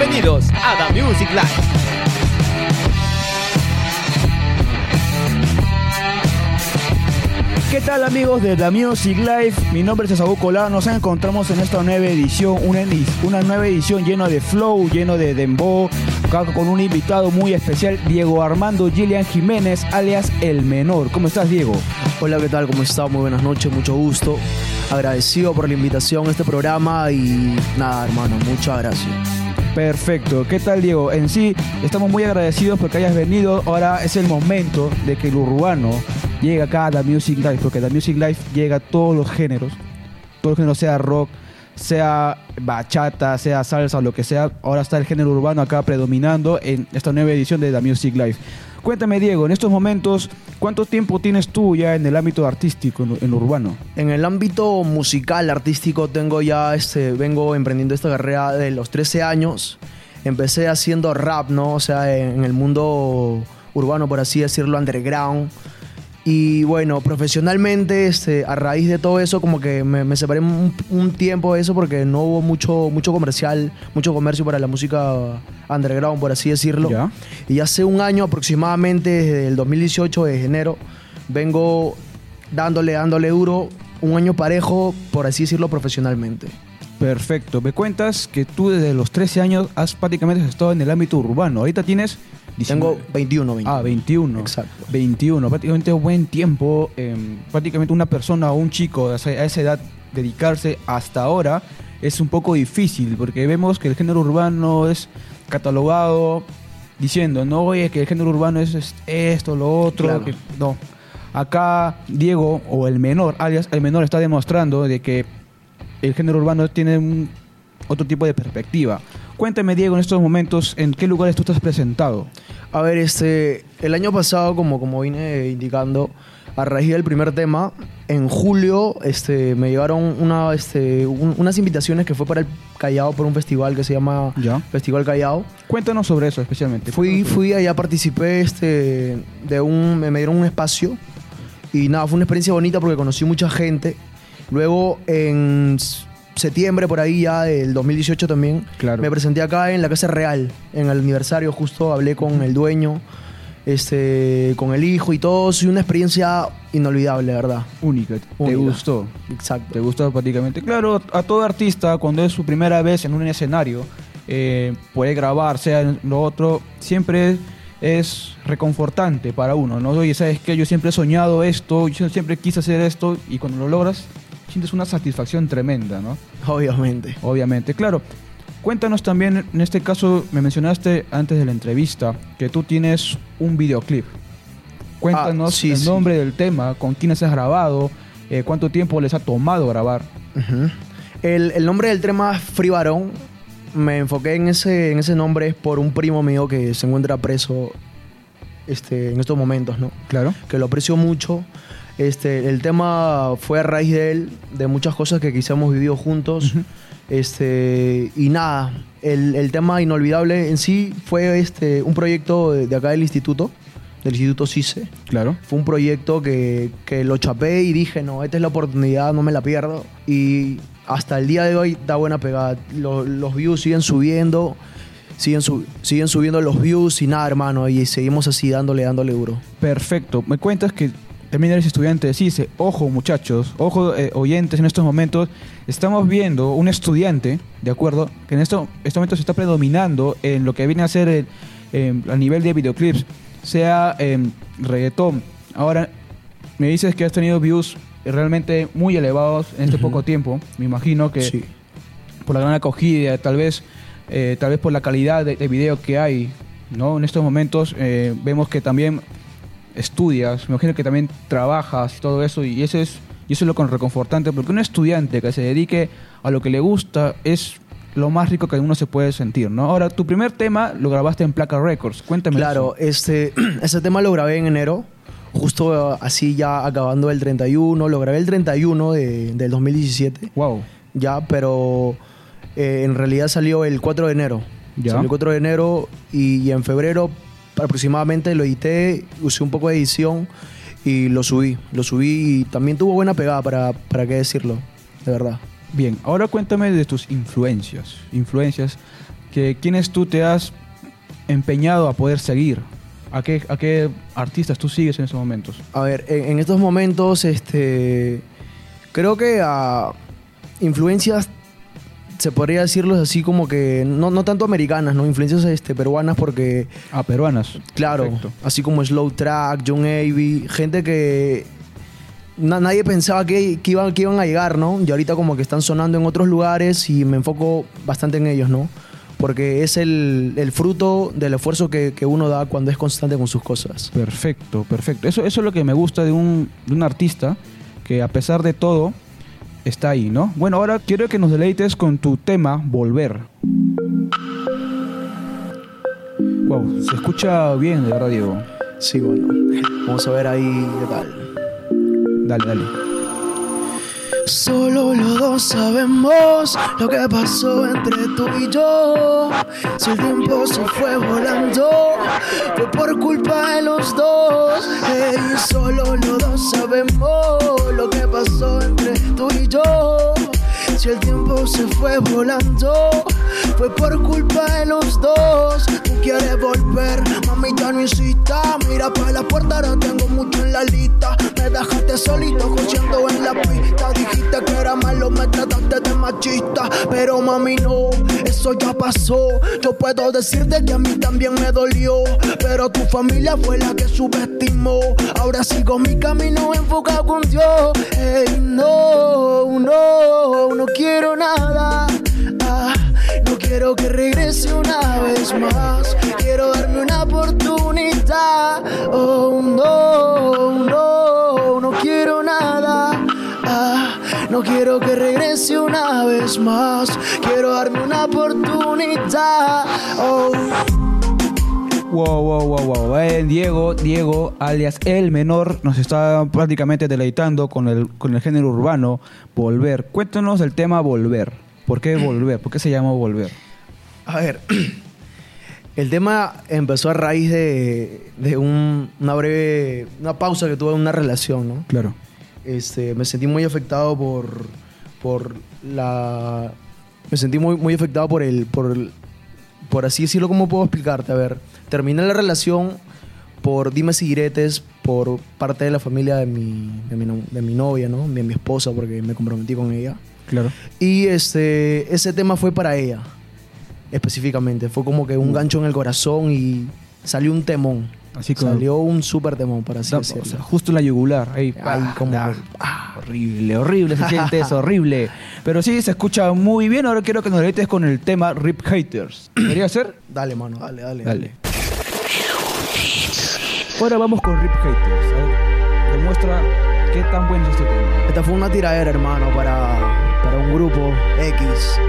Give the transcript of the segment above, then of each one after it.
Bienvenidos a The Music Live. ¿Qué tal amigos de The Music Live? Mi nombre es Esaú Colado. Nos encontramos en esta nueva edición, una, una nueva edición llena de flow, lleno de dembow, con un invitado muy especial, Diego Armando Gillian Jiménez, alias El Menor. ¿Cómo estás, Diego? Hola, ¿qué tal? ¿Cómo estás? Muy buenas noches, mucho gusto. Agradecido por la invitación a este programa y nada, hermano, muchas gracias. Perfecto. ¿Qué tal, Diego? En sí, estamos muy agradecidos porque hayas venido. Ahora es el momento de que el urbano llegue acá a The Music Life, porque The Music Life llega a todos los géneros. Todo el género, sea rock, sea bachata, sea salsa lo que sea. Ahora está el género urbano acá predominando en esta nueva edición de The Music Life. Cuéntame, Diego, en estos momentos, ¿cuánto tiempo tienes tú ya en el ámbito artístico, en urbano? En el ámbito musical, artístico, tengo ya, este, vengo emprendiendo esta carrera de los 13 años. Empecé haciendo rap, ¿no? O sea, en el mundo urbano, por así decirlo, underground. Y bueno, profesionalmente, este, a raíz de todo eso, como que me, separé un, tiempo de eso porque no hubo mucho, mucho comercial, mucho comercio para la música underground, por así decirlo. Y hace un año aproximadamente, desde el 2018, de enero, vengo dándole, dándole duro, un año parejo, por así decirlo, profesionalmente. Perfecto. Me cuentas que tú desde los 13 años has prácticamente estado en el ámbito urbano. Ahorita tienes tengo 21, 21. Ah, 21. Exacto. 21. Prácticamente buen tiempo. Em, prácticamente una persona o un chico a esa edad dedicarse hasta ahora es un poco difícil porque vemos que el género urbano es catalogado diciendo, no, oye, que el género urbano es esto, lo otro. no. Acá Diego, o el menor, alias el menor, está demostrando de que el género urbano tiene un, otro tipo de perspectiva. Cuéntame, Diego, en estos momentos, ¿en qué lugares tú estás presentado? A ver, este, el año pasado, como, como vine indicando, a raíz del primer tema, en julio este, me llegaron una, este, unas invitaciones que fue para el Callao por un festival que se llama Festival Callao. Cuéntanos sobre eso especialmente. Fui, fui allá, participé este, de un, me dieron un espacio y nada, fue una experiencia bonita porque conocí mucha gente. Luego en septiembre, por ahí ya del 2018 también, me presenté acá en la Casa Real, en el aniversario, justo hablé con el dueño, este, con el hijo y todo. Es una experiencia inolvidable, ¿verdad? Única. ¿Te gustó? Exacto. ¿Te gustó prácticamente? Claro, a todo artista, cuando es su primera vez en un escenario, eh, puede grabar, sea lo otro, siempre es reconfortante para uno, ¿no? Oye, ¿sabes qué? Yo siempre he soñado esto, yo siempre quise hacer esto, y cuando lo logras, sientes una satisfacción tremenda, ¿no? Obviamente. Obviamente, claro. Cuéntanos también, en este caso, me mencionaste antes de la entrevista que tú tienes un videoclip. Cuéntanos ah, el nombre del tema, con quiénes has grabado, eh, cuánto tiempo les ha tomado grabar. el, nombre del tema es Free Barón. Me enfoqué en ese, en ese nombre por un primo mío que se encuentra preso este, en estos momentos, ¿no? Claro. Que lo aprecio mucho. Este, el tema fue a raíz de él, de muchas cosas que quizá hemos vivido juntos. este, y nada, el, tema inolvidable en sí fue este, un proyecto de, acá del instituto, del Instituto CICE. Claro. Fue un proyecto que, lo chapé y dije, no, esta es la oportunidad, no me la pierdo. Y hasta el día de hoy da buena pegada. Los, views siguen subiendo, siguen, siguen subiendo los views y nada, hermano. Y seguimos así dándole, dándole duro. Perfecto. Me cuentas que también eres estudiante de dice Ojo, muchachos, ojo, eh, oyentes, en estos momentos estamos viendo un estudiante, ¿de acuerdo? Que en estos este momento se está predominando en lo que viene a ser a nivel de videoclips, sea en reggaetón. Ahora, me dices que has tenido views realmente muy elevados en este poco tiempo. Me imagino que por la gran acogida, tal vez, eh, tal vez por la calidad de, video que hay, ¿no? En estos momentos eh, vemos que también estudias, me imagino que también trabajas y todo eso, y eso es, y eso es lo reconfortante, porque un estudiante que se dedique a lo que le gusta es lo más rico que uno se puede sentir, ¿no? Ahora, tu primer tema lo grabaste en Placa Records, cuéntame. Claro, este, ese tema lo grabé en enero, justo así ya acabando el 31, lo grabé el 31 de, del 2017. Wow. Ya, pero eh, en realidad salió el 4 de enero. Ya. Salió el 4 de enero y en febrero aproximadamente lo edité, usé un poco de edición y lo subí. Lo subí y también tuvo buena pegada, para, para qué decirlo, de verdad. Bien, ahora cuéntame de tus influencias. Influencias. que quiénes tú te has empeñado a poder seguir. ¿A qué, a qué artistas tú sigues en esos momentos? A ver, en, en estos momentos, este, creo que a influencias, se podría decirlos así como que, no, no tanto americanas, ¿no? Influencias este, peruanas porque, Ah, peruanas. claro, Perfecto. así como Slow Track, John Avey, gente que na- nadie pensaba que, que iban, que iban a llegar, ¿no? Y ahorita como que están sonando en otros lugares y me enfoco bastante en ellos, ¿no? Porque es el, el fruto del esfuerzo que, que uno da cuando es constante con sus cosas. Perfecto, perfecto. Eso, eso es lo que me gusta de un, de un artista que a pesar de todo está ahí, ¿no? Bueno, ahora quiero que nos deleites con tu tema Volver. Wow, se escucha bien, de verdad, Diego. Sí, bueno. Vamos a ver ahí qué tal. Dale, dale. Solo los dos sabemos lo que pasó entre tú y yo. Si el tiempo se fue volando, fue por culpa de los dos. Ey, solo los dos sabemos lo que pasó entre tú y yo. Si el tiempo se fue volando, fue por culpa de los dos. Tú quieres volver, mami, ya no insista. Mira para la puerta, ahora tengo mucho en la lista. Me dejaste solito cogiendo en la pista. Dijiste que era malo, me trataste de machista. Pero mami, no, eso ya pasó. Yo puedo decirte que a mí también me dolió. Pero tu familia fue la que subestimó. Ahora sigo mi camino enfocado con Dios. Ey, no, no, no quiero nada. Ah, no quiero que regrese una vez más. Quiero darme una oportunidad. Oh, no, no, no quiero nada. Ah, no quiero que regrese una vez más. Quiero darme una oportunidad. Oh. Wow, wow, wow, wow. Eh, Diego, Diego, alias El Menor, nos está prácticamente deleitando con el, con el género urbano, Volver. Cuéntanos el tema Volver. ¿Por qué Volver? ¿Por qué se llama Volver? A ver, el tema empezó a raíz de, de un- una breve, una pausa que tuve en una relación, ¿no? Claro. Este, me sentí muy afectado por, por la, me sentí muy, muy afectado por el, por, por así decirlo, ¿cómo puedo explicarte? A ver, terminé la relación por dimes y diretes por parte de la familia de mi, de mi, no- de mi novia, ¿no? De mi esposa, porque me comprometí con ella. Claro. Y este, ese tema fue para ella, específicamente. Fue como que un gancho en el corazón y salió un temón. Así como- Salió un súper temón, para así Da- o decirlo. sea, justo en la yugular. Ahí, Ahí, ah, como da- que- ah, horrible, horrible se siente eso, horrible. Pero sí, se escucha muy bien. Ahora quiero que nos deleites con el tema Rip Haters. ¿Podría ser? Dale, mano, dale, dale. Dale. Ahora vamos con Rip Haters. Demuestra qué tan bueno es este tema. Esta fue una tiradera, hermano, para, para un grupo X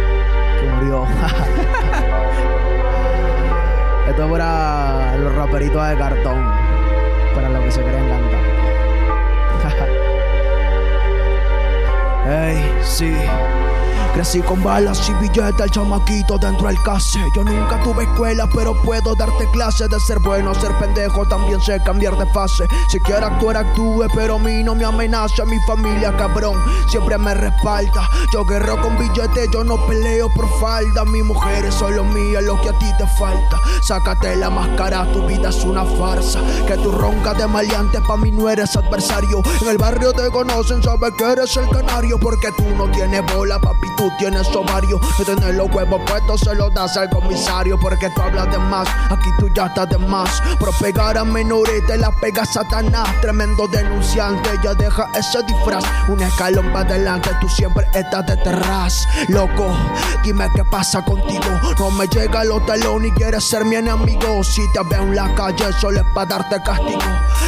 que murió. Esto es para los raperitos de cartón, para los que se creen cantar. Ey, sí. Crecí con balas y billetes, el chamaquito dentro del case. Yo nunca tuve escuela, pero puedo darte clases de ser bueno, ser pendejo, también sé cambiar de fase. Si quiero actuar, actúe, pero a mí no me amenaza. Mi familia, cabrón, siempre me respalda. Yo guerro con billetes, yo no peleo por falda. Mi mujer es solo mía, lo que a ti te falta. Sácate la máscara, tu vida es una farsa. Que tú roncas de maleante, pa' mí no eres adversario. En el barrio te conocen, sabes que eres el canario. Porque tú no tienes bola, papi, tú tienes ovario. No tienes los huevos puestos, se los das al comisario. Porque tú hablas de más, aquí tú ya estás de más. Por pegar a menores te la pega Satanás. Tremendo denunciante, ya deja ese disfraz. Un escalón para adelante, tú siempre estás detrás. Loco, dime qué pasa contigo. No me llega los talones y quieres ser mi enemigo. Si te veo en la calle, solo es para darte castigo.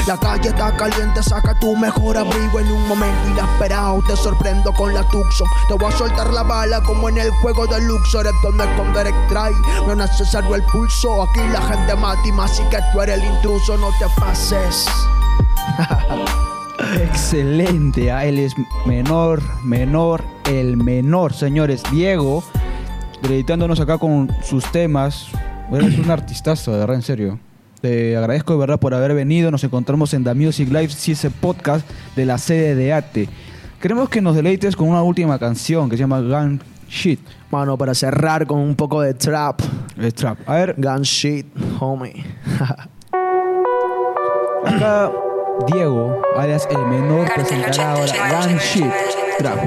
La calle está caliente, saca tu mejor abrigo. En un momento inesperado te sorprendo con la Tucson. Te voy a soltar la bala como en el juego de Luxor. Es donde esconder extrae. No es necesario el pulso. Aquí la gente mata y más. Así que tú eres el intruso, no te pases. Excelente. ah, Él es menor, menor, el menor. Señores, Diego, deleitándonos acá con sus temas. Eres un artistazo, de verdad, en serio. Te agradezco de verdad por haber venido. Nos encontramos en The Music Live, ese podcast de la sede de ATE. Queremos que nos deleites con una última canción que se llama Gun Shit. Mano, para cerrar con un poco de trap. Trap. A ver, Gun shit, homie. acá Diego, alias el menor, presentará ahora Gun Shit Trap.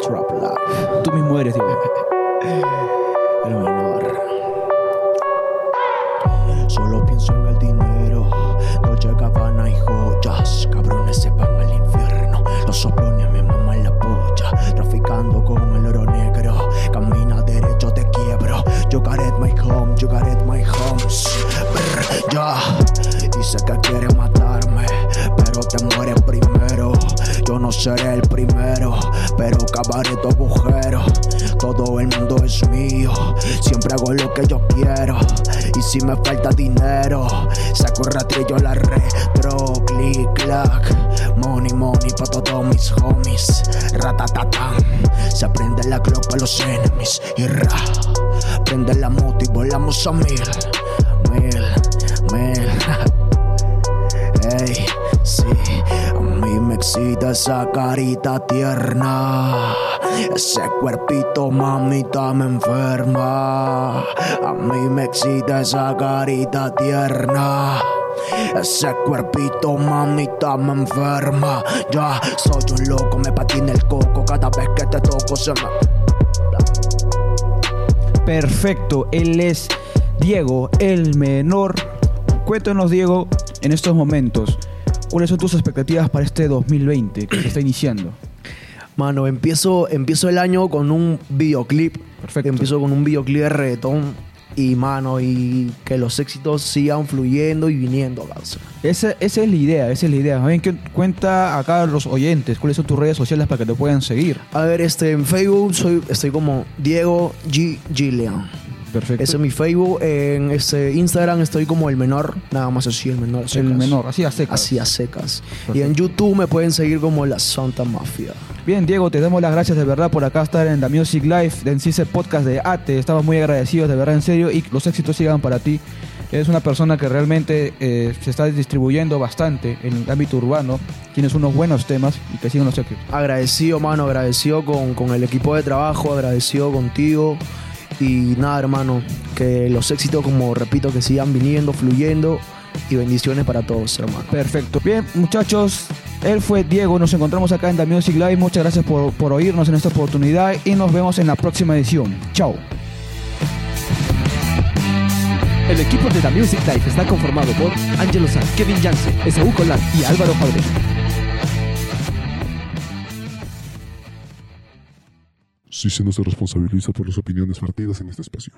Trap life. Tú mismo eres, Diego. Dice que quiere matarme. Pero te mueres primero. Yo no seré el primero. Pero cavaré tu agujero. Todo el mundo es mío. Siempre hago lo que yo quiero. Y si me falta dinero, saco un ratillo la retro. Click, clack. Money, money pa' todos mis homies. Ratatatán. Se prende la clock pa' los enemies. Y ra. Prende la moto y volamos a mil. Mil, mil. Sí, a mí me excita esa carita tierna. Ese cuerpito, mamita, me enferma. A mí me excita esa carita tierna. Ese cuerpito, mamita, me enferma. Ya soy un loco, me patina el coco. Cada vez que te toco se me. Perfecto, él es Diego, el menor. Cuéntanos, Diego, en estos momentos, ¿cuáles son tus expectativas para este 2020 que se está iniciando? Mano, empiezo, empiezo el año con un videoclip. Perfecto. Empiezo con un videoclip de reggaetón. Y mano, y que los éxitos sigan fluyendo y viniendo, causa. Esa, esa es la idea, esa es la idea. Cuenta acá a los oyentes cuáles son tus redes sociales para que te puedan seguir. A ver, este, en Facebook soy, estoy como Diego G. Gillian. Perfecto. Ese es mi Facebook. En este Instagram estoy como el menor. Nada más así, el menor. a el secas. menor, así a secas. Así a secas. Y Perfecto. en YouTube me pueden seguir como La Santa Mafia. Bien, Diego, te damos las gracias de verdad por acá estar en The Music Live, en CICE Podcast de ATE. Estamos muy agradecidos, de verdad, en serio, y los éxitos sigan para ti. Eres una persona que realmente eh, se está distribuyendo bastante en el ámbito urbano. Tienes unos buenos temas y que sigan los éxitos. Agradecido, mano, agradecido con, con el equipo de trabajo, agradecido contigo. Y nada, hermano, que los éxitos, como repito, que sigan viniendo, fluyendo. Y bendiciones para todos, hermano. Perfecto. Bien, muchachos, él fue Diego. Nos encontramos acá en The Music Live. Muchas gracias por, por oírnos en esta oportunidad y nos vemos en la próxima edición. Chao. El equipo de The Music Life está conformado por Angelo Sanz, Kevin Jansen, Esaú Colán y Álvaro Fabre. No se responsabiliza por las opiniones vertidas en este espacio.